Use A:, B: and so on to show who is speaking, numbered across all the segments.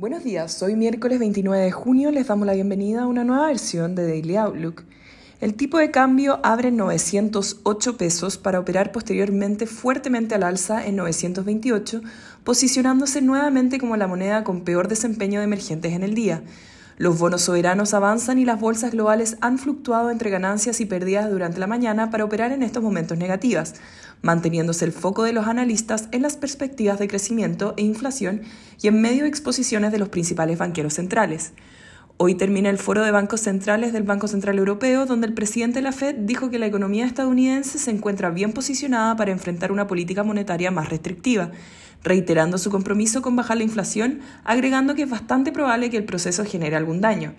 A: Buenos días, hoy miércoles 29 de junio les damos la bienvenida a una nueva versión de Daily Outlook. El tipo de cambio abre en 908 pesos para operar posteriormente fuertemente al alza en 928, posicionándose nuevamente como la moneda con peor desempeño de emergentes en el día. Los bonos soberanos avanzan y las bolsas globales han fluctuado entre ganancias y pérdidas durante la mañana para operar en estos momentos negativas, manteniéndose el foco de los analistas en las perspectivas de crecimiento e inflación y en medio de exposiciones de los principales banqueros centrales. Hoy termina el foro de bancos centrales del Banco Central Europeo, donde el presidente de la Fed dijo que la economía estadounidense se encuentra bien posicionada para enfrentar una política monetaria más restrictiva, reiterando su compromiso con bajar la inflación, agregando que es bastante probable que el proceso genere algún daño.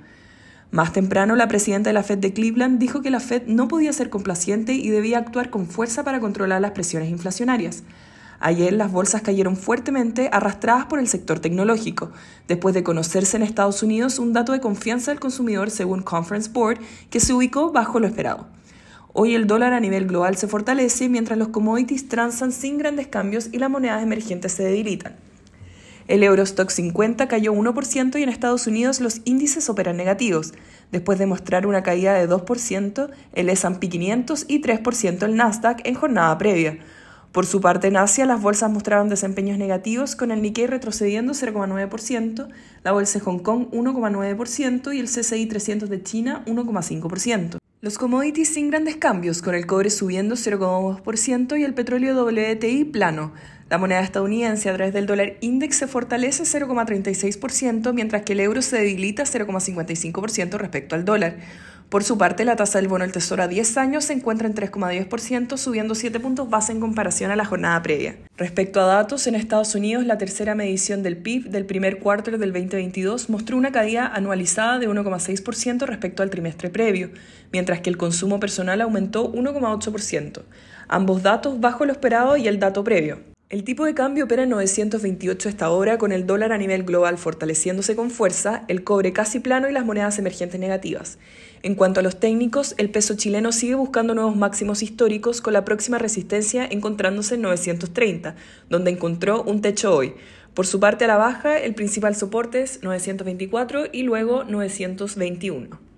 A: Más temprano, la presidenta de la Fed de Cleveland dijo que la Fed no podía ser complaciente y debía actuar con fuerza para controlar las presiones inflacionarias. Ayer las bolsas cayeron fuertemente arrastradas por el sector tecnológico, después de conocerse en Estados Unidos un dato de confianza del consumidor según Conference Board que se ubicó bajo lo esperado. Hoy el dólar a nivel global se fortalece mientras los commodities transan sin grandes cambios y las monedas emergentes se debilitan. El Eurostock 50 cayó 1% y en Estados Unidos los índices operan negativos, después de mostrar una caída de 2% el S&P 500 y 3% el Nasdaq en jornada previa. Por su parte, en Asia, las bolsas mostraron desempeños negativos, con el Nikkei retrocediendo 0,9%, la bolsa de Hong Kong 1,9% y el CCI 300 de China 1,5%. Los commodities sin grandes cambios, con el cobre subiendo 0,2% y el petróleo WTI plano. La moneda estadounidense a través del dólar index se fortalece 0,36%, mientras que el euro se debilita 0,55% respecto al dólar. Por su parte, la tasa del bono del Tesoro a 10 años se encuentra en 3,10%, subiendo 7 puntos base en comparación a la jornada previa. Respecto a datos, en Estados Unidos, la tercera medición del PIB del primer cuarto del 2022 mostró una caída anualizada de 1,6% respecto al trimestre previo, mientras que el consumo personal aumentó 1,8%, ambos datos bajo lo esperado y el dato previo. El tipo de cambio opera en 928 esta hora, con el dólar a nivel global fortaleciéndose con fuerza, el cobre casi plano y las monedas emergentes negativas. En cuanto a los técnicos, el peso chileno sigue buscando nuevos máximos históricos, con la próxima resistencia encontrándose en 930, donde encontró un techo hoy. Por su parte a la baja, el principal soporte es 924 y luego 921.